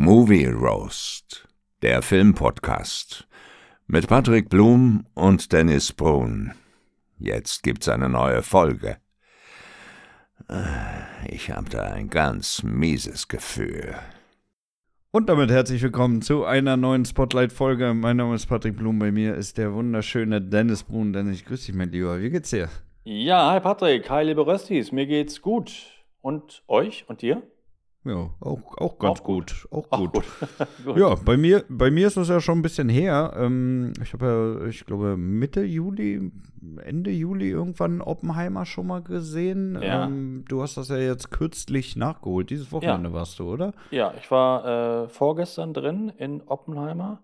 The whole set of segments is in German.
Movie Roast, der Filmpodcast mit Patrick Blum und Dennis Brun. Jetzt gibt's eine neue Folge. Äh, ich habe da ein ganz mieses Gefühl. Und damit herzlich willkommen zu einer neuen Spotlight-Folge. Mein Name ist Patrick Blum, bei mir ist der wunderschöne Dennis Brun. Dennis, ich grüße dich, mein Lieber. Wie geht's dir? Ja, hi Patrick, hi liebe Röstis, mir geht's gut. Und euch und dir? Ja, auch, auch ganz Auch gut. gut. Auch gut. Gut. Ja, bei mir, bei mir ist das ja schon ein bisschen her. Ähm, ich habe ja, ich glaube, Mitte Juli, Ende Juli irgendwann Oppenheimer schon mal gesehen. Ja. Ähm, du hast das ja jetzt kürzlich nachgeholt. Dieses Wochenende warst du, oder? Ja, ich war äh, vorgestern drin in Oppenheimer.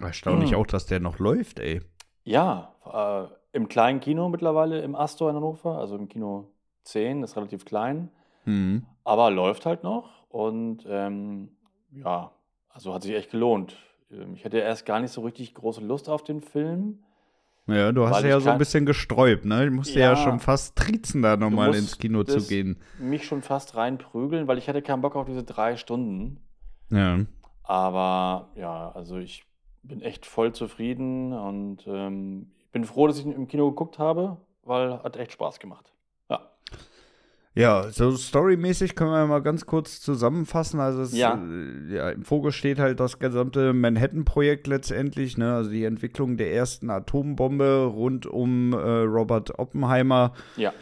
Erstaunlich Mhm. auch, dass der noch läuft, ey. Ja, äh, im kleinen Kino mittlerweile im Astor in Hannover, also im Kino 10, ist relativ klein, Mhm. aber läuft halt noch und ähm, ja, also hat sich echt gelohnt. Ähm, Ich hatte erst gar nicht so richtig große Lust auf den Film. Ja, du hast ja so ein bisschen gesträubt, ne? Ich musste ja, Ja. schon fast trizen, da nochmal ins Kino zu gehen. Mich schon fast reinprügeln, weil ich hatte keinen Bock auf diese drei Stunden. Ja. Aber ja, also ich bin echt voll zufrieden und ähm, ich bin froh, dass ich ihn im Kino geguckt habe, weil hat echt Spaß gemacht. Ja. So storymäßig können wir mal ganz kurz zusammenfassen. Also es, Ja. äh, ja, im Fokus steht halt das gesamte Manhattan-Projekt letztendlich, ne? Also die Entwicklung der ersten Atombombe rund um äh, Robert Oppenheimer. Ja.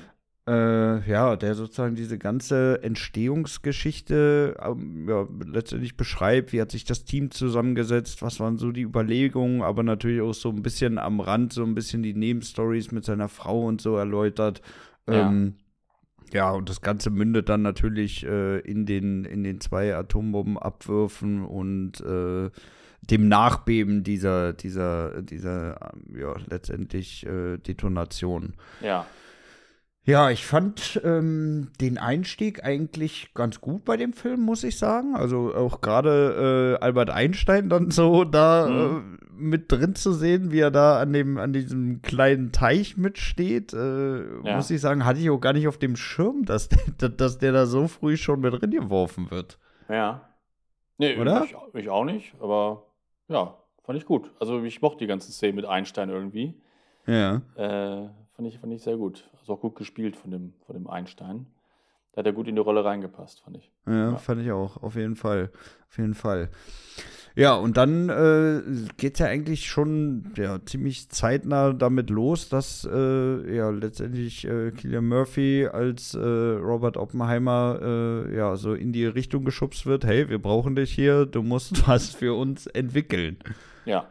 Äh, ja, der sozusagen diese ganze Entstehungsgeschichte ähm, ja, letztendlich beschreibt, wie hat sich das Team zusammengesetzt, was waren so die Überlegungen, aber natürlich auch so ein bisschen am Rand, so ein bisschen die Nebenstories mit seiner Frau und so erläutert. Ähm, ja, und das Ganze mündet dann natürlich äh, in, den, in den zwei Atombombenabwürfen und äh, dem Nachbeben dieser, dieser, dieser, ähm, ja, letztendlich äh, Detonation. Ja. Ja, ich fand ähm, den Einstieg eigentlich ganz gut bei dem Film, muss ich sagen. Also auch gerade äh, Albert Einstein dann so da Mhm. äh, mit drin zu sehen, wie er da an dem an diesem kleinen Teich mitsteht, äh, Ja. muss ich sagen, hatte ich auch gar nicht auf dem Schirm, dass der, dass der da so früh schon mit drin geworfen wird. Ja. Nee, Oder? Ich, ich auch nicht, aber ja, fand ich gut. Also ich mochte die ganzen Szenen mit Einstein irgendwie. Ja. Äh, fand, ich, fand ich sehr gut. Also auch gut gespielt von dem, von dem Einstein. Da hat er gut in die Rolle reingepasst, fand ich. Ja, Ja. fand ich auch, auf jeden Fall. Auf jeden Fall. Ja, und dann äh, geht es ja eigentlich schon ja, ziemlich zeitnah damit los, dass äh, ja letztendlich äh, Killian Murphy als äh, Robert Oppenheimer äh, ja so in die Richtung geschubst wird, hey, wir brauchen dich hier, du musst was für uns entwickeln. Ja.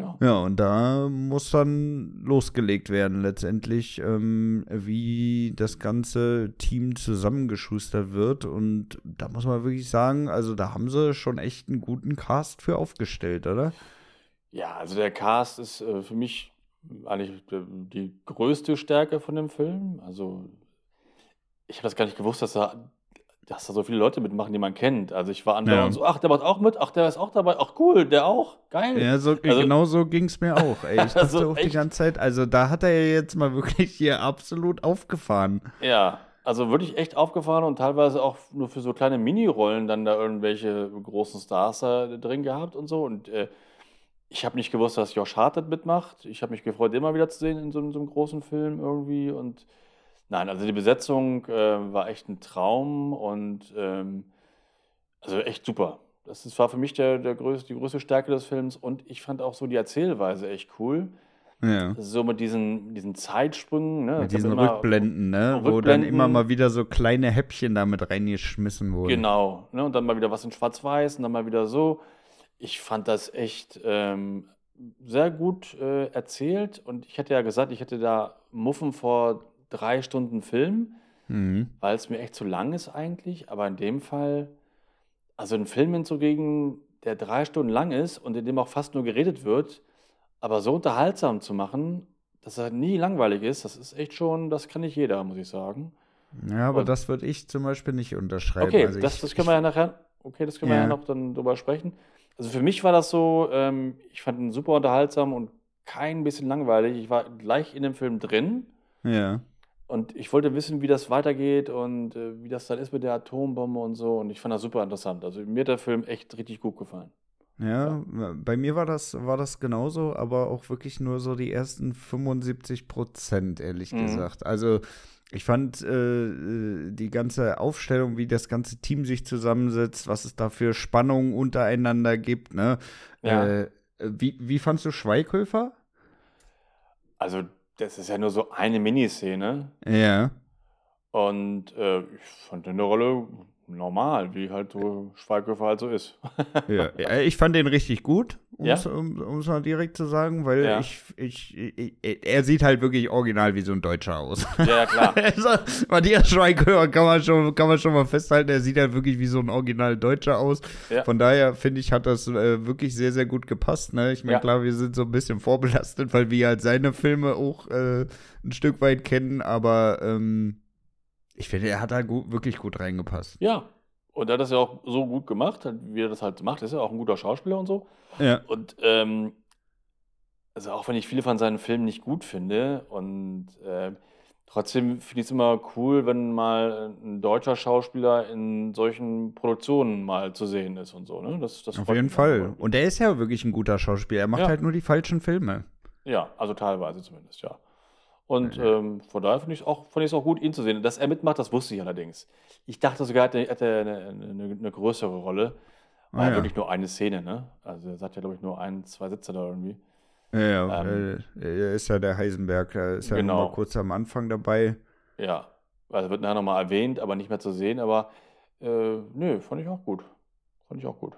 Ja. Ja, und da muss dann losgelegt werden, letztendlich, ähm, wie das ganze Team zusammengeschustert wird. Und da muss man wirklich sagen, also da haben sie schon echt einen guten Cast für aufgestellt, oder? Ja, also der Cast ist äh, für mich eigentlich die, größte Stärke von dem Film. Also ich habe das gar nicht gewusst, dass da, dass da so viele Leute mitmachen, die man kennt. Also ich war andauernd Ja. so, ach, der macht auch mit, ach, der ist auch dabei, ach cool, der auch, geil. Ja, so, Also- genau so ging es mir auch. Ey. Ich dachte Also auch die echt? ganze Zeit, also da hat er ja jetzt mal wirklich hier absolut aufgefahren. Ja, also wirklich echt aufgefahren und teilweise auch nur für so kleine Minirollen dann da irgendwelche großen Stars da drin gehabt und so. Und äh, ich habe nicht gewusst, dass Josh Hartnett mitmacht. Ich habe mich gefreut, den mal wieder zu sehen in so, einem- so einem großen Film irgendwie. Und nein, also die Besetzung äh, war echt ein Traum und ähm, also echt super. Das war für mich der, der größte, die größte Stärke des Films und ich fand auch so die Erzählweise echt cool. Ja. So mit diesen, diesen Zeitsprüngen. Ne? Mit diesen Rückblenden, ne? Wo dann Rückblenden. immer mal wieder so kleine Häppchen damit reingeschmissen wurden. Genau, ne? Und dann mal wieder was in Schwarz-Weiß und dann mal wieder so. Ich fand das echt ähm, sehr gut äh, erzählt und ich hätte ja gesagt, ich hätte da Muffen vor drei Stunden Film, Mhm. weil es mir echt zu lang ist eigentlich. Aber in dem Fall, also einen Film hinzugegen, der drei Stunden lang ist und in dem auch fast nur geredet wird, aber so unterhaltsam zu machen, dass er nie langweilig ist, das ist echt schon, das kann nicht jeder, muss ich sagen. Ja, aber Und- das würde ich zum Beispiel nicht unterschreiben. Okay, Also das, ich, das können wir ja nachher, okay, das können wir Ja. ja noch dann drüber sprechen. Also für mich war das so, ähm, ich fand ihn super unterhaltsam und kein bisschen langweilig. Ich war gleich in dem Film drin Ja. Und ich wollte wissen, wie das weitergeht und äh, wie das dann ist mit der Atombombe und so. Und ich fand das super interessant. Also mir hat der Film echt richtig gut gefallen. Ja, bei mir war das, war das genauso, aber auch wirklich nur so die ersten 75 Prozent, ehrlich Mhm. gesagt. Also ich fand äh, äh, die ganze Aufstellung, wie das ganze Team sich zusammensetzt, was es da für Spannungen untereinander gibt, ne? Ja. Äh, wie, wie fandst du Schweighöfer? Also das ist ja nur so eine Miniszene. Ja. Und äh, ich fand in der Rolle normal, wie halt so Schweighöfer halt so ist. Ja, ja, ich fand den richtig gut, um Ja? es um, um's mal direkt zu sagen, weil Ja. ich, ich, ich, er sieht halt wirklich original wie so ein Deutscher aus. ja, ja, klar. Also, Matthias Schweighöfer kann man, schon, kann man schon mal festhalten, er sieht halt wirklich wie so ein original Deutscher aus. Ja. Von daher finde ich, hat das äh, wirklich sehr, sehr gut gepasst. Ne? Ich meine, Ja. klar, wir sind so ein bisschen vorbelastet, weil wir halt seine Filme auch äh, ein Stück weit kennen, aber ähm, ich finde, er hat da gut, wirklich gut reingepasst. Ja. Und er hat das ja auch so gut gemacht, wie er das halt macht. Ist ja auch ein guter Schauspieler und so. Ja. Und ähm, also auch wenn ich viele von seinen Filmen nicht gut finde und ähm, trotzdem finde ich es immer cool, wenn mal ein deutscher Schauspieler in solchen Produktionen mal zu sehen ist und so. Ne? Das, das Auf jeden Fall. Und er ist ja wirklich ein guter Schauspieler. Er macht Ja. halt nur die falschen Filme. Ja, also teilweise zumindest, ja. Und ähm, von daher finde ich es auch, fand ich es auch gut, ihn zu sehen. Dass er mitmacht, das wusste ich allerdings. Ich dachte sogar, er hätte eine, eine, eine größere Rolle. War Ah, ja ja. wirklich nur eine Szene, ne? Also er sagt ja, glaube ich, nur ein, zwei Sätze da irgendwie. Ja, ja Ähm, äh, er ist ja der Heisenberg. Er ist ja Genau. nur mal kurz am Anfang dabei. Ja, also wird nachher nochmal erwähnt, aber nicht mehr zu sehen. Aber äh, nö, fand ich auch gut. Fand ich auch gut.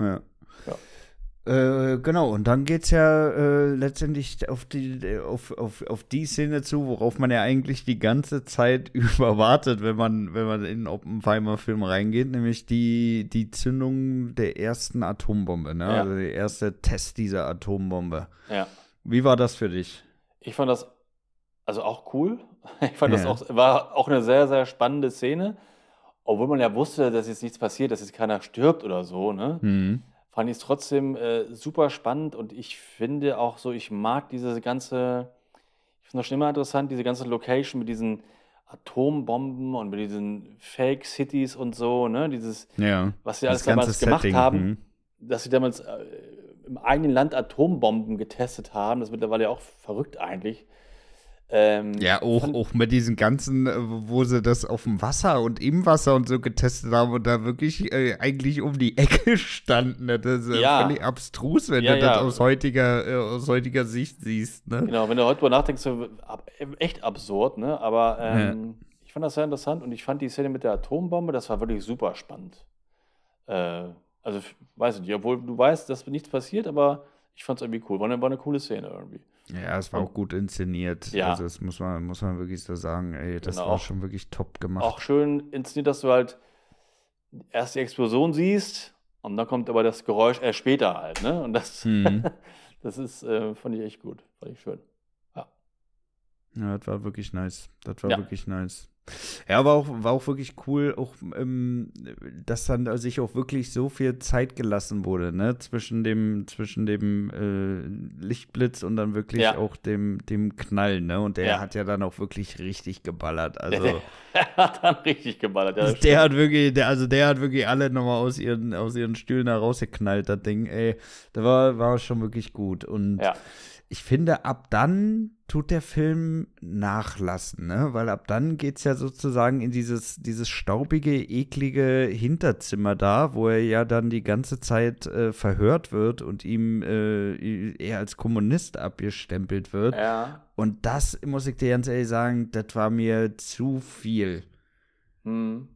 Ja. Ja. Äh, genau, und dann geht's ja äh, letztendlich auf die, auf, auf, auf die Szene zu, worauf man ja eigentlich die ganze Zeit über wartet, wenn man, wenn man in den Oppenheimer-Film reingeht, nämlich die, die Zündung der ersten Atombombe, ne? Ja. Also der erste Test dieser Atombombe. Ja. Wie war das für dich? Ich fand das also auch cool. Ich fand das Ja. auch, war auch eine sehr, sehr spannende Szene. Obwohl man ja wusste, dass jetzt nichts passiert, dass jetzt keiner stirbt oder so, ne? Hm. Fand ich es trotzdem äh, super spannend und ich finde auch so, ich mag diese ganze, ich finde das schon immer interessant, diese ganze Location mit diesen Atombomben und mit diesen Fake Cities und so, ne? Dieses, Ja. was sie alles damals gemacht Setting, haben, hm. dass sie damals äh, im eigenen Land Atombomben getestet haben, das ist mittlerweile ja auch verrückt eigentlich. Ähm, Ja, auch, auch mit diesen ganzen, äh, wo sie das auf dem Wasser und im Wasser und so getestet haben und da wirklich äh, eigentlich um die Ecke standen. Das ist äh, Ja. völlig abstrus, wenn Ja, du das ja. aus heutiger, äh, aus heutiger Sicht siehst. Ne? Genau, wenn du heute drüber nachdenkst, so ab, echt absurd, ne? Aber ähm, ich fand das sehr interessant und ich fand die Szene mit der Atombombe, das war wirklich super spannend. Äh, also, weiß ich nicht, obwohl du weißt, dass nichts passiert, aber ich fand es irgendwie cool. War eine, war eine coole Szene irgendwie. Ja, es war auch gut inszeniert. Ja. Also das muss man, muss man wirklich so sagen. Ey, das Genau. war schon wirklich top gemacht. Auch schön inszeniert, dass du halt erst die Explosion siehst und dann kommt aber das Geräusch erst später halt, ne? Und das, Mhm. das ist, äh, fand ich echt gut. Fand ich schön. Ja, das war wirklich nice. Das war Ja. wirklich nice. Ja, war auch, war auch wirklich cool, auch, ähm, dass dann sich auch wirklich so viel Zeit gelassen wurde, ne, zwischen dem, zwischen dem äh, Lichtblitz und dann wirklich Ja. auch dem, dem Knall, ne? Und der Ja. hat ja dann auch wirklich richtig geballert. Also Der, der hat dann richtig geballert. Ja, der hat wirklich, der, also der hat wirklich alle nochmal aus ihren, aus ihren Stühlen da rausgeknallt, das Ding, ey. Da war, war schon wirklich gut. Und ich finde, ab dann tut der Film nachlassen, ne? Weil ab dann geht's ja sozusagen in dieses, dieses staubige, eklige Hinterzimmer da, wo er ja dann die ganze Zeit äh, verhört wird und ihm äh, er als Kommunist abgestempelt wird. Ja. Und das, muss ich dir ganz ehrlich sagen, das war mir zu viel. Hm.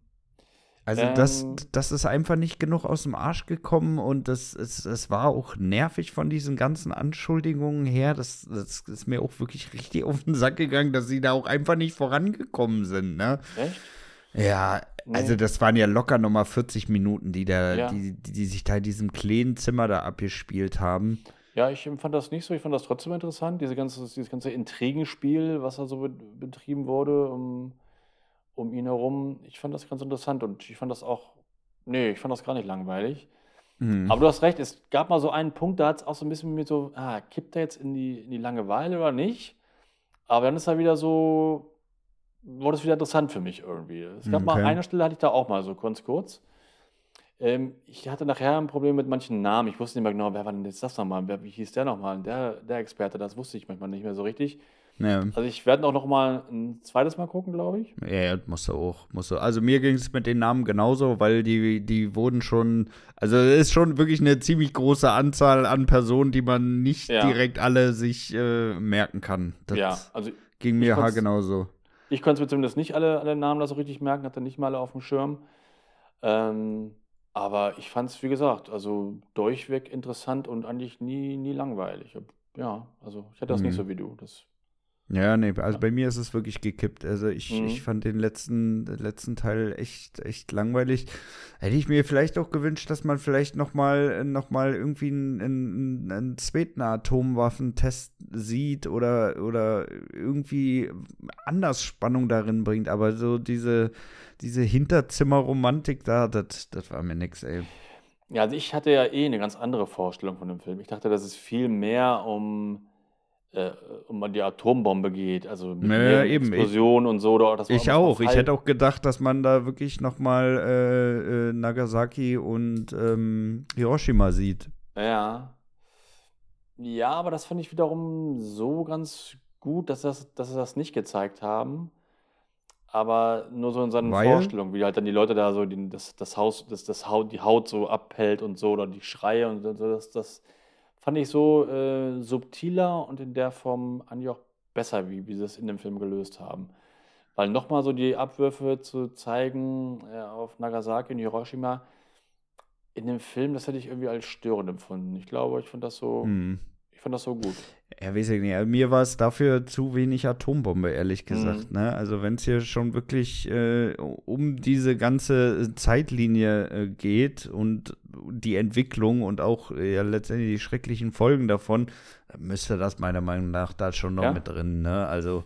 Also das, Ähm. das ist einfach nicht genug aus dem Arsch gekommen und das, es, es war auch nervig von diesen ganzen Anschuldigungen her. Das, das ist mir auch wirklich richtig auf den Sack gegangen, dass sie da auch einfach nicht vorangekommen sind. Ne? Echt? Ja, Nee. also das waren ja locker nochmal 40 Minuten, die, da, Ja. die, die, die sich da in diesem kleinen Zimmer da abgespielt haben. Ja, ich empfand das nicht so. Ich fand das trotzdem interessant, diese ganze, dieses ganze Intrigenspiel, was da so be betrieben wurde um, um ihn herum. Ich fand das ganz interessant und ich fand das auch, nee, ich fand das gar nicht langweilig. Mhm. Aber du hast recht, es gab mal so einen Punkt, da hat es auch so ein bisschen mit so, ah, kippt er jetzt in die, in die Langeweile oder nicht? Aber dann ist er wieder so, wurde es wieder interessant für mich irgendwie. Es gab mal Okay. eine Stelle, hatte ich da auch mal so kurz, kurz. Ähm, ich hatte nachher ein Problem mit manchen Namen. Ich wusste nicht mehr genau, wer war denn jetzt das nochmal? Wer, wie hieß der nochmal? Der, der Experte, das wusste ich manchmal nicht mehr so richtig. Ja. Also ich werde auch noch mal ein zweites Mal gucken, glaube ich. Ja, ja, musst du auch. Musst du. Also mir ging es mit den Namen genauso, weil die, die wurden schon, also es ist schon wirklich eine ziemlich große Anzahl an Personen, die man nicht Ja. direkt alle sich äh, merken kann. Das ja, also ging mir ha konnt's- genauso. ich konnte mir zumindest nicht alle, alle Namen da so richtig merken, hatte nicht mal alle auf dem Schirm. Ähm, aber ich fand es, wie gesagt, also durchweg interessant und eigentlich nie, nie langweilig. Ja, also ich hatte das nicht Mhm. so wie du. Das, Ja, nee, also bei mir ist es wirklich gekippt. Also ich, Mhm. ich fand den letzten, letzten Teil echt, echt langweilig. Hätte ich mir vielleicht auch gewünscht, dass man vielleicht noch mal, noch mal irgendwie einen, einen, einen zweiten Atomwaffentest sieht oder, oder irgendwie anders Spannung darin bringt. Aber so diese, diese Hinterzimmerromantik da, das, das war mir nix, ey. ja, also ich hatte ja eh eine ganz andere Vorstellung von dem Film. Ich dachte, dass es viel mehr um, äh, um die Atombombe geht. Also mit Ja, mehreren eben. Ich- und so. Oder Ich auch. Ich hätte auch gedacht, dass man da wirklich noch mal äh, äh, Nagasaki und ähm, Hiroshima sieht. Ja. Ja, aber das fand ich wiederum so ganz gut, dass, das, dass sie das nicht gezeigt haben. Aber nur so in seinen Weil? Vorstellungen, wie halt dann die Leute da so den, das, das Haus, das, das Haut, die Haut so abhält und so, oder die Schreie und so, das, das fand ich so äh, subtiler und in der Form eigentlich auch besser, wie, wie sie es in dem Film gelöst haben. Weil nochmal so die Abwürfe zu zeigen äh, auf Nagasaki und Hiroshima, in dem Film, das hätte ich irgendwie als störend empfunden. Ich glaube, ich fand das so, Hm. Ich fand das so gut. Ja, weiß ich nicht. Also Mir war es dafür zu wenig Atombombe, ehrlich gesagt. Mhm. Ne? Also wenn es hier schon wirklich äh, um diese ganze Zeitlinie äh, geht und die Entwicklung und auch äh, ja, letztendlich die schrecklichen Folgen davon, müsste das meiner Meinung nach da schon noch Ja. mit drin. Ne? Also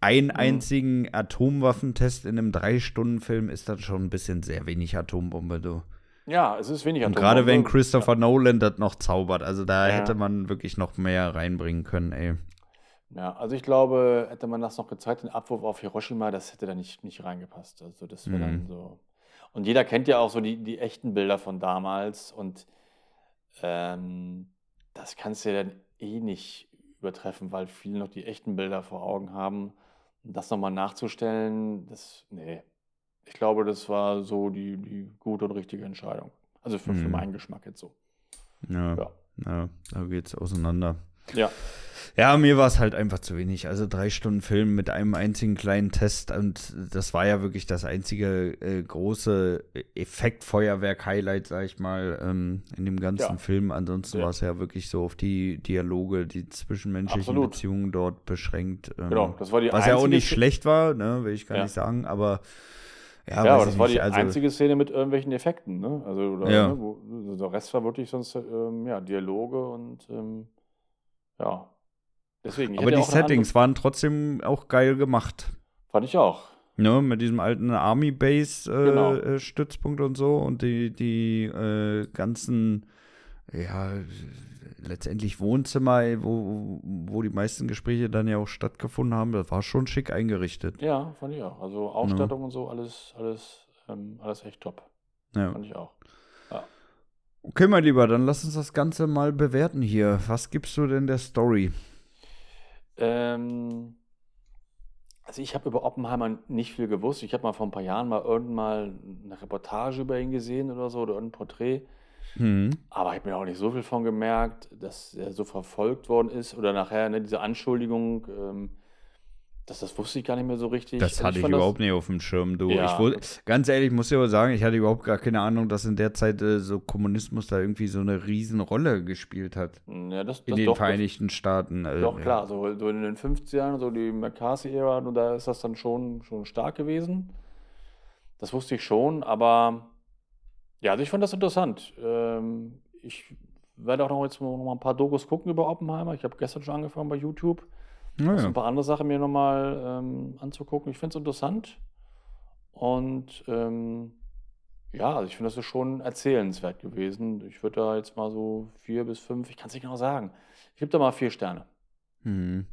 einen einzigen Atomwaffentest in einem Drei-Stunden-Film ist dann schon ein bisschen sehr wenig Atombombe, du. Ja, es ist wenig Und gerade wenn. Christopher Nolan das noch zaubert, also da Ja. hätte man wirklich noch mehr reinbringen können, ey. Ja, also ich glaube, hätte man das noch gezeigt, den Abwurf auf Hiroshima, das hätte da nicht, nicht reingepasst. Also das wäre dann Mhm. so. Und jeder kennt ja auch so die, die echten Bilder von damals und ähm, das kannst du ja dann eh nicht übertreffen, weil viele noch die echten Bilder vor Augen haben. Und das nochmal nachzustellen, das, nee. Ich glaube, das war so die, die gute und richtige Entscheidung. Also für, für Mhm. meinen Geschmack jetzt so. Ja, Ja. ja, da geht's auseinander. Ja. Ja, mir war es halt einfach zu wenig. Also drei Stunden Film mit einem einzigen kleinen Test und das war ja wirklich das einzige äh, große Effektfeuerwerk-Highlight, sag ich mal, ähm, in dem ganzen Ja. Film. Ansonsten Ja. war es ja wirklich so auf die Dialoge, die zwischenmenschlichen Absolut. Beziehungen dort beschränkt. Ähm, Genau, das war die was ja auch nicht schlecht war, ne, will ich gar Ja. nicht sagen, aber ja, Ja, aber das war nicht, die also, einzige Szene mit irgendwelchen Effekten, ne? Also, oder, Ja. ne, wo, der Rest war wirklich sonst ähm, ja, Dialoge und ähm, ja. Deswegen. Aber die Settings waren trotzdem auch geil gemacht. Fand ich auch. Ne, mit diesem alten Army Base äh, Genau. äh, Stützpunkt und so und die, die äh, ganzen, ja, letztendlich Wohnzimmer, wo, wo die meisten Gespräche dann ja auch stattgefunden haben, das war schon schick eingerichtet. Ja, fand ich auch. Also Ausstattung und so, alles, alles, ähm, alles echt top. Ja. Fand ich auch. Okay, mein Lieber, dann lass uns das Ganze mal bewerten hier. Was gibst du denn der Story? Ähm, also ich habe über Oppenheimer nicht viel gewusst. Ich habe mal vor ein paar Jahren mal irgendwann mal eine Reportage über ihn gesehen oder so oder irgendein Porträt. Hm. Aber ich habe mir auch nicht so viel von gemerkt, dass er so verfolgt worden ist oder nachher ne, diese Anschuldigung, ähm, das, das wusste ich gar nicht mehr so richtig. Das Also hatte ich fand überhaupt nicht auf dem Schirm, du. Ja. Ich wus- ganz ehrlich, muss ich aber sagen, ich hatte überhaupt gar keine Ahnung, dass in der Zeit äh, so Kommunismus da irgendwie so eine Riesenrolle gespielt hat. Ja, das, In das den doch, Vereinigten Staaten. äh, Doch, ja. klar, so, so in den 50ern, so die McCarthy-Ära, da ist das dann schon, schon stark gewesen. Das wusste ich schon, aber ja, also ich fand das interessant. Ähm, ich werde auch noch jetzt noch mal ein paar Dokus gucken über Oppenheimer. Ich habe gestern schon angefangen bei YouTube. Ja, Also ein paar andere Sachen mir nochmal ähm, anzugucken. Ich finde es interessant. Und ähm, ja, also ich finde, das ist schon erzählenswert gewesen. Ich würde da jetzt mal so vier bis fünf, ich kann es nicht genau sagen. Ich gebe da mal vier Sterne. Hm.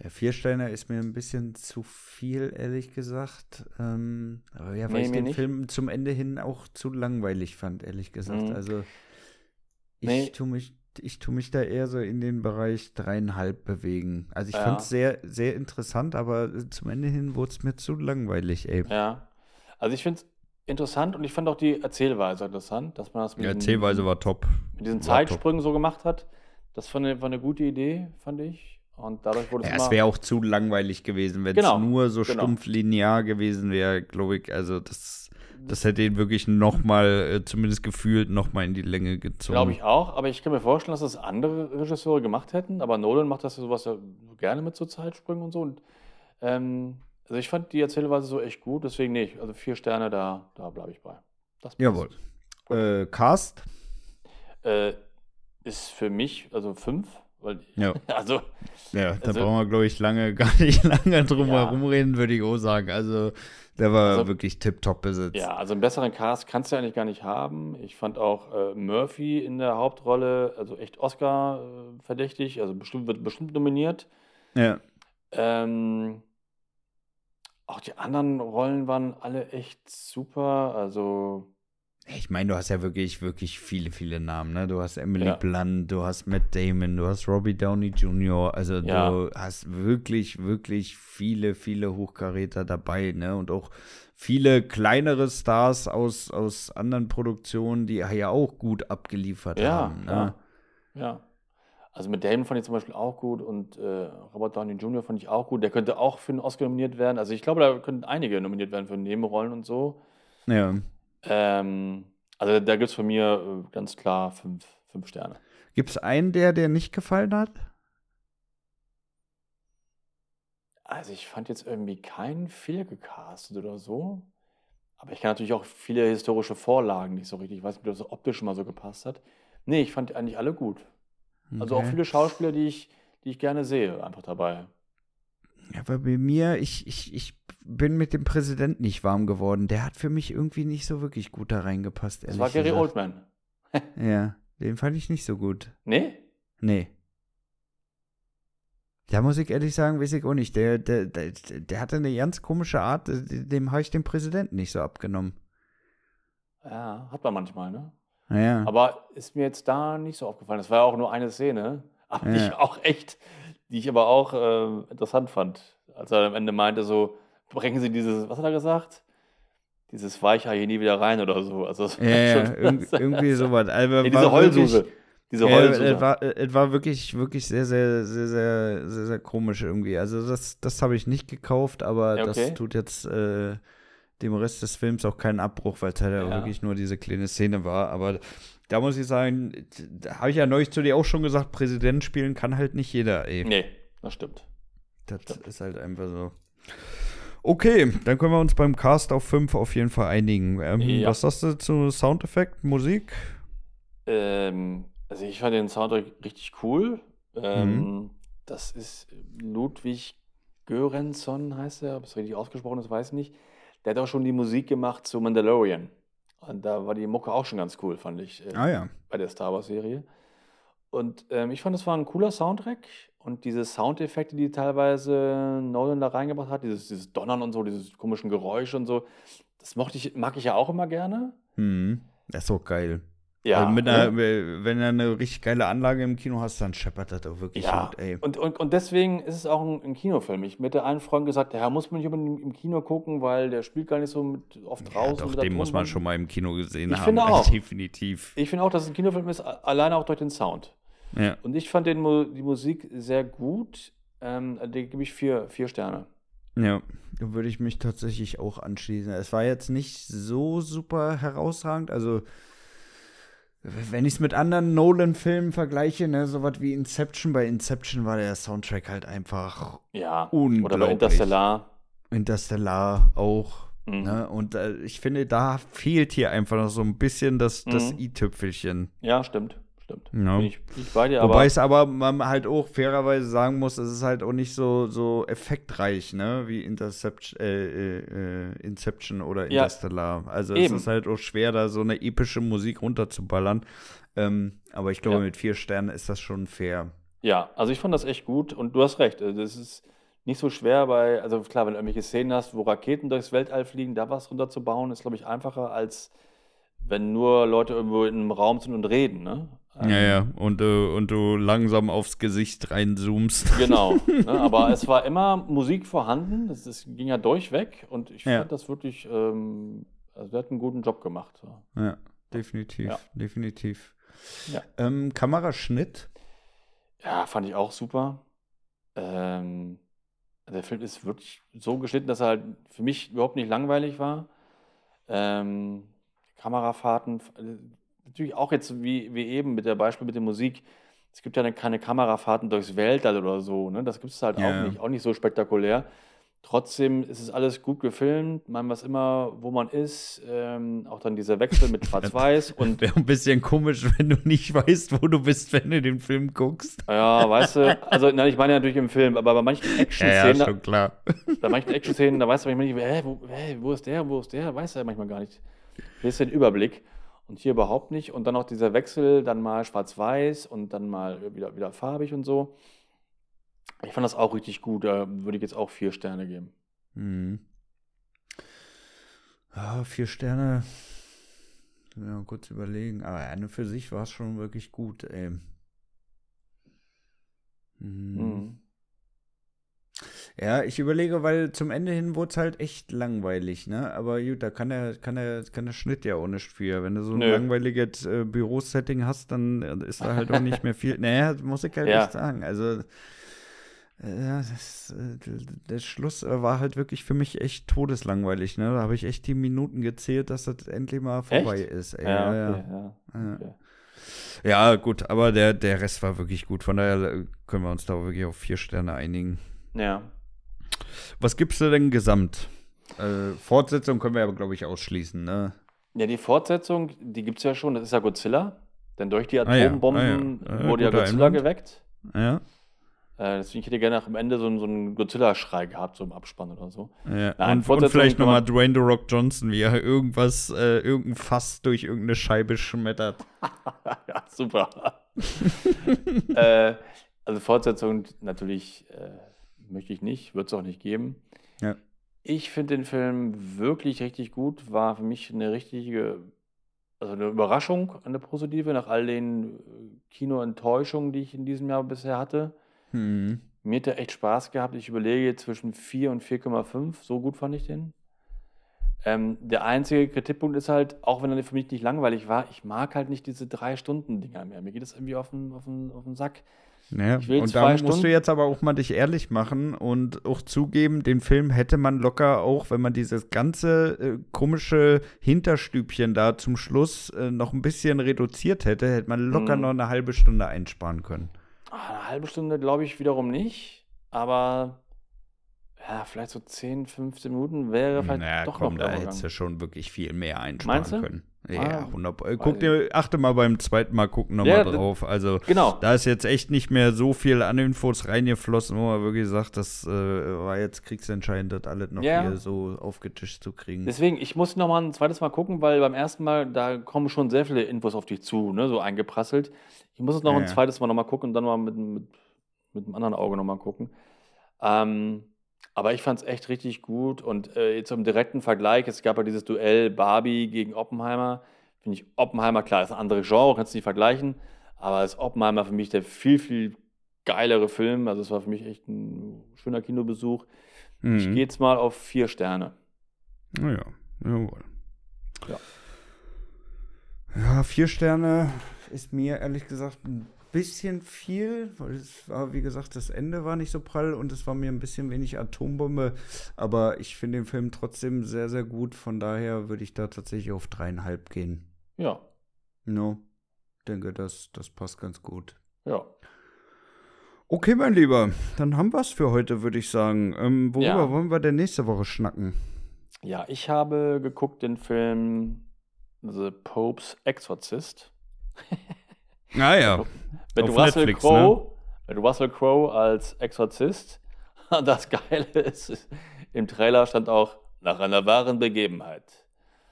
Der Viersteiner ist mir ein bisschen zu viel, ehrlich gesagt. Ähm, aber ja, weil Nee, ich den nicht. Film zum Ende hin auch zu langweilig fand, ehrlich gesagt. Mhm. Also ich Nee. tue mich, ich tu mich da eher so in den Bereich dreieinhalb bewegen. Also ich Ja. fand es sehr, sehr interessant, aber zum Ende hin wurde es mir zu langweilig, ey. Ja. Also ich finde es interessant und ich fand auch die Erzählweise interessant, dass man das mit Die diesen- Erzählweise war top. mit diesen war top. Zeitsprüngen so gemacht hat. Das war eine, war eine gute Idee, fand ich. Und dadurch wurde es Ja, es immer. wäre auch zu langweilig gewesen, wenn es Genau, nur so genau. stumpf linear gewesen wäre, glaube ich. Also das, das hätte ihn wirklich noch mal, äh, zumindest gefühlt, noch mal in die Länge gezogen. Glaube ich auch, aber ich kann mir vorstellen, dass das andere Regisseure gemacht hätten. Aber Nolan macht das ja sowas ja gerne mit so Zeitsprüngen und so. Und, ähm, also ich fand die Erzählweise so echt gut, deswegen nicht. Also vier Sterne, da, da bleibe ich bei. Das passt. Jawohl. Äh, Cast? Äh, ist für mich, also fünf, weil, Ja. also, Ja, da Also- brauchen wir, glaube ich, lange, gar nicht lange drum Ja. herum reden, würde ich auch sagen. Also, der war Also- wirklich tipptopp besetzt. ja, also einen besseren Cast kannst du eigentlich gar nicht haben. Ich fand auch äh, Murphy in der Hauptrolle, also echt Oscar äh, verdächtig, also bestimmt, wird bestimmt nominiert. ja. Ähm, auch die anderen Rollen waren alle echt super. Also, Ich meine, du hast ja wirklich, wirklich viele, viele Namen, ne? Du hast Emily Ja. Blunt, du hast Matt Damon, du hast Robbie Downey Jr., also Ja. du hast wirklich, wirklich viele, viele Hochkaräter dabei, ne? Und auch viele kleinere Stars aus, aus anderen Produktionen, die ja auch gut abgeliefert ja, haben. Ne? ja, ja. Also mit Damon fand ich zum Beispiel auch gut und äh, Robert Downey Jr. fand ich auch gut. Der könnte auch für einen Oscar nominiert werden. Also ich glaube, da könnten einige nominiert werden für Nebenrollen und so. Ja. Ähm, also da gibt es von mir äh, ganz klar fünf, fünf Sterne. Gibt es einen, der dir nicht gefallen hat? Also ich fand jetzt irgendwie keinen Fehler gecastet oder so. Aber ich kann natürlich auch viele historische Vorlagen nicht so richtig. Ich weiß nicht, ob das optisch mal so gepasst hat. Nee, ich fand eigentlich alle gut. Also auch Okay. viele Schauspieler, die ich, die ich gerne sehe, einfach dabei. Ja, aber bei mir, ich, ich, ich bin mit dem Präsidenten nicht warm geworden. Der hat für mich irgendwie nicht so wirklich gut da reingepasst. Das ehrlich war Gary gesagt. Oldman. Ja, den fand ich nicht so gut. Nee? Nee. Da muss ich ehrlich sagen, weiß ich auch nicht. Der, der, der, der hatte eine ganz komische Art, dem habe ich den Präsidenten nicht so abgenommen. Ja, hat man manchmal, ne? Naja. Aber ist mir jetzt da nicht so aufgefallen. Das war ja auch nur eine Szene, aber Ja. ich auch echt, die ich aber auch äh, interessant fand. Als er am Ende meinte so, bringen Sie dieses, was hat er gesagt? Dieses Weichei hier nie wieder rein oder so. Also ja, ja, schon- irg irgendwie sowas. Also, Ja, diese Heulsuse. Diese Heulsuse. es war, es war wirklich, wirklich sehr, sehr, sehr, sehr, sehr, sehr komisch irgendwie. Also das, das habe ich nicht gekauft, aber okay. das tut jetzt äh, dem Rest des Films auch keinen Abbruch, weil es halt. Ja. wirklich nur diese kleine Szene war. Aber da muss ich sagen, da habe ich ja neulich zu dir auch schon gesagt, Präsident spielen kann halt nicht jeder, ey. nee, das stimmt. Das ist halt einfach so. Okay, dann können wir uns beim Cast auf 5 auf jeden Fall einigen. Ähm, Ja. Was sagst du zu Soundeffekt, Musik? Ähm, also ich fand den Soundtrack richtig cool. Ähm, Mhm. Das ist Ludwig Göransson, heißt er, ob es richtig ausgesprochen ist, weiß ich nicht. Der hat auch schon die Musik gemacht zu Mandalorian. Und da war die Mucke auch schon ganz cool, fand ich, äh, Ah ja. bei der Star Wars-Serie. Und ähm, ich fand, es war ein cooler Soundtrack. Und diese Soundeffekte, die teilweise Nolan da reingebracht hat, dieses, dieses Donnern und so, diese komischen Geräusche und so, das mochte ich, mag ich ja auch immer gerne. Mhm. Das ist auch geil. Ja, Also mit ne? einer, wenn du eine richtig geile Anlage im Kino hast, dann scheppert das auch wirklich Ja, gut, ey. und, und, und deswegen ist es auch ein, ein Kinofilm. Ich mit der einen Freund gesagt, der Herr muss man nicht unbedingt im Kino gucken, weil der spielt gar nicht so mit, oft Ja, draußen. doch, mit den muss man schon mal im Kino gesehen Ich haben. finde auch. Definitiv. Ich finde auch, dass es ein Kinofilm ist, alleine auch durch den Sound. Ja. Und ich fand den, die Musik sehr gut. Ähm, der gebe ich vier, vier Sterne. ja, da würde ich mich tatsächlich auch anschließen. Es war jetzt nicht so super herausragend. Also, wenn ich es mit anderen Nolan-Filmen vergleiche, ne, sowas wie Inception, bei Inception war der Soundtrack halt einfach Ja. Unglaublich. Oder bei Interstellar. Interstellar auch. Mhm. Ne? Und äh, ich finde, da fehlt hier einfach noch so ein bisschen das, das Mhm. i-Tüpfelchen. Ja, stimmt. Stimmt. Ja. Bin, ich, bin ich bei dir, Wobei aber es aber man halt auch fairerweise sagen muss, es ist halt auch nicht so, so effektreich, ne, wie Interception, äh, äh, Inception oder Ja. Interstellar. Also Eben. es ist halt auch schwer, da so eine epische Musik runterzuballern. Ähm, aber ich glaube, Ja. mit vier Sternen ist das schon fair. ja, also ich fand das echt gut und du hast recht. äh, Das ist, nicht so schwer bei, also klar, wenn du irgendwelche Szenen hast, wo Raketen durchs Weltall fliegen, da was runterzubauen, ist, glaube ich, einfacher, als wenn nur Leute irgendwo in einem Raum sind und reden, ne? Ja, ja, und, äh, und du langsam aufs Gesicht reinzoomst. Genau, ne? aber es war immer Musik vorhanden, das, das ging ja durchweg und ich Ja. fand das wirklich, ähm, also der hat einen guten Job gemacht. Ja, definitiv, Ja. definitiv. Ja. Ähm, Kameraschnitt. Ja, fand ich auch super. Ähm, der Film ist wirklich so geschnitten, dass er halt für mich überhaupt nicht langweilig war. Ähm, Kamerafahrten, natürlich auch jetzt wie, wie eben mit der Beispiel mit der Musik. Es gibt ja eine- keine Kamerafahrten durchs Weltall oder so. Ne? Das gibt es halt Ja. auch nicht, auch nicht so spektakulär. Trotzdem ist es alles gut gefilmt. Man weiß immer, wo man ist. Ähm, auch dann dieser Wechsel mit Schwarz-Weiß und Wäre ein bisschen komisch, wenn du nicht weißt, wo du bist, wenn du den Film guckst. ja, weißt du, also nein, ich meine natürlich im Film, aber bei manchen Ja, ja, Action-Szenen, schon klar. bei manchen Action-Szenen, da weißt du manchmal nicht, hä, wo, hä, wo ist der, wo ist der, weißt du ja manchmal gar nicht. Hier ist den Überblick und hier überhaupt nicht. Und dann auch dieser Wechsel, dann mal schwarz-weiß und dann mal wieder, wieder farbig und so. Ich fand das auch richtig gut, da würde ich jetzt auch vier Sterne geben. Mhm. Ja, vier Sterne. Ja, kurz überlegen. Aber eine für sich war es schon wirklich gut, ey. Mhm. Mhm. Ja, ich überlege, weil zum Ende hin wurde es halt echt langweilig, ne? Aber gut, da kann der, kann der, kann der Schnitt ja auch nicht für. Wenn du so ein Nö. langweiliges äh, Bürosetting hast, dann äh, ist da halt auch nicht mehr viel. Naja, muss ich halt Ja. echt sagen. Also, äh, ja, das, äh, der Schluss war halt wirklich für mich echt todeslangweilig, ne? Da habe ich echt die Minuten gezählt, dass das endlich mal vorbei Echt? ist. Ey. Ja, Ja, okay, ja. okay. ja, gut, aber der, der Rest war wirklich gut. Von daher können wir uns da wirklich auf vier Sterne einigen. Ja. Was gibst du denn gesamt? Äh, Fortsetzung können wir aber, glaube ich, ausschließen, ne? Ja, die Fortsetzung, die gibt es ja schon, das ist ja Godzilla. Denn durch die Ah ja, Atombomben ah ja. Äh, wurde ja Godzilla Einwand. geweckt. Ja. Äh, deswegen hätte ich gerne am Ende so, einen- so einen Godzilla-Schrei gehabt, so im Abspann oder so. ja. Nein, und, und vielleicht nochmal Dwayne The Rock Johnson, wie er irgendwas, äh, irgendein Fass durch irgendeine Scheibe schmettert. ja, super. äh, also Fortsetzung natürlich äh, möchte ich nicht, wird es auch nicht geben. Ja. Ich finde den Film wirklich richtig gut, war für mich eine richtige, also eine Überraschung, eine positive, nach all den äh, Kinoenttäuschungen, die ich in diesem Jahr bisher hatte. Hm. Mir hat der echt Spaß gehabt. Ich überlege zwischen 4 und 4,5. So gut fand ich den. Ähm, der einzige Kritikpunkt ist halt, auch wenn er für mich nicht langweilig war, ich mag halt nicht diese Drei-Stunden-Dinger mehr. Mir geht das irgendwie auf den, auf den, auf den Sack. Ja, will und da musst du Stunden- jetzt aber auch mal dich ehrlich machen und auch zugeben, den Film hätte man locker auch, wenn man dieses ganze äh, komische Hinterstübchen da zum Schluss äh, noch ein bisschen reduziert hätte, hätte man locker Mhm. noch eine halbe Stunde einsparen können. Ah, eine halbe Stunde glaube ich wiederum nicht, aber ja, vielleicht so 10, 15 Minuten wäre vielleicht naja, doch komm, noch da hättest du schon wirklich viel mehr einsparen du? können. Ja, Ah, 100 äh, Guck dir, achte mal beim zweiten Mal gucken nochmal Ja, drauf. Also, Genau. da ist jetzt echt nicht mehr so viel an Infos reingeflossen, wo man wirklich sagt, das äh, war jetzt kriegsentscheidend, das alles noch Ja. hier so aufgetischt zu kriegen. Deswegen, ich muss noch mal ein zweites Mal gucken, weil beim ersten Mal, da kommen schon sehr viele Infos auf dich zu, ne, so eingeprasselt. Ich muss es noch Ja, ein zweites Mal noch mal gucken und dann mal mit, mit, mit einem anderen Auge noch mal gucken. Ähm, aber ich fand es echt richtig gut und äh, jetzt im direkten Vergleich, es gab ja dieses Duell Barbie gegen Oppenheimer. Finde ich Oppenheimer, klar, ist ein anderes Genre, kannst du nicht vergleichen, aber ist Oppenheimer für mich der viel, viel geilere Film. Also es war für mich echt ein schöner Kinobesuch. Ich Mhm. gehe jetzt mal auf vier Sterne. Naja, jawohl. Ja. Ja, vier Sterne ist mir ehrlich gesagt ein bisschen viel, weil es war, wie gesagt, das Ende war nicht so prall und es war mir ein bisschen wenig Atombombe. Aber ich finde den Film trotzdem sehr, sehr gut. Von daher würde ich da tatsächlich auf dreieinhalb gehen. Ja, No, denke, das, das passt ganz gut. ja. Okay, mein Lieber, dann haben wir es für heute, würde ich sagen. Ähm, worüber Ja. wollen wir denn nächste Woche schnacken? Ja, ich habe geguckt den Film The Pope's Exorcist. Ah ja, Mit Auf Russell Netflix, Crowe, mit Russell Crowe als Exorzist. Das Geile ist, im Trailer stand auch nach einer wahren Begebenheit.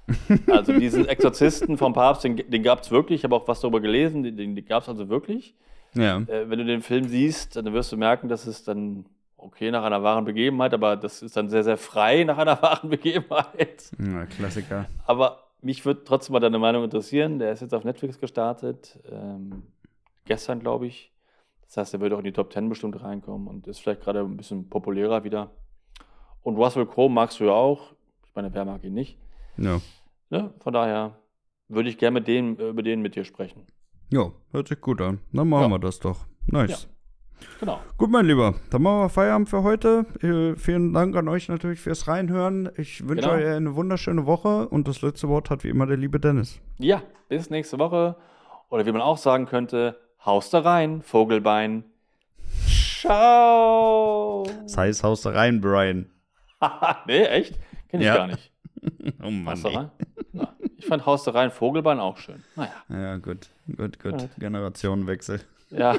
Also diesen Exorzisten vom Papst, den, den gab es wirklich. Ich habe auch was darüber gelesen. Den, den gab es also wirklich. ja. Äh, wenn du den Film siehst, dann wirst du merken, dass es dann okay nach einer wahren Begebenheit, aber das ist dann sehr, sehr frei nach einer wahren Begebenheit. Ja, Klassiker. Aber mich würde trotzdem mal deine Meinung interessieren. Der ist jetzt auf Netflix gestartet, ähm, gestern, glaube ich. Das heißt, er wird auch in die Top 10 bestimmt reinkommen und ist vielleicht gerade ein bisschen populärer wieder. Und Russell Crowe magst du ja auch. Ich meine, wer mag ihn nicht? Ja. Ne? Von daher würde ich gerne mit denen, über den mit dir sprechen. Ja, hört sich gut an. Dann machen Ja. wir das doch. Nice. Genau. Gut, mein Lieber, dann machen wir Feierabend für heute. Äh, vielen Dank an euch natürlich fürs Reinhören. Ich wünsche Genau. euch eine wunderschöne Woche und das letzte Wort hat wie immer der liebe Dennis. Ja, bis nächste Woche. Oder wie man auch sagen könnte, Haus da rein, Vogelbein. Ciao. Das heißt, haust da rein, Brian. nee, echt? Kenn ich Ja. gar nicht. Oh Mann. Haus da rein? Na, ich fand Haus da rein, Vogelbein auch schön. Naja. Ja, gut, gut. Gut. Generationenwechsel. Ja.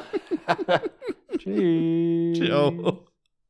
Tschüss. Ciao.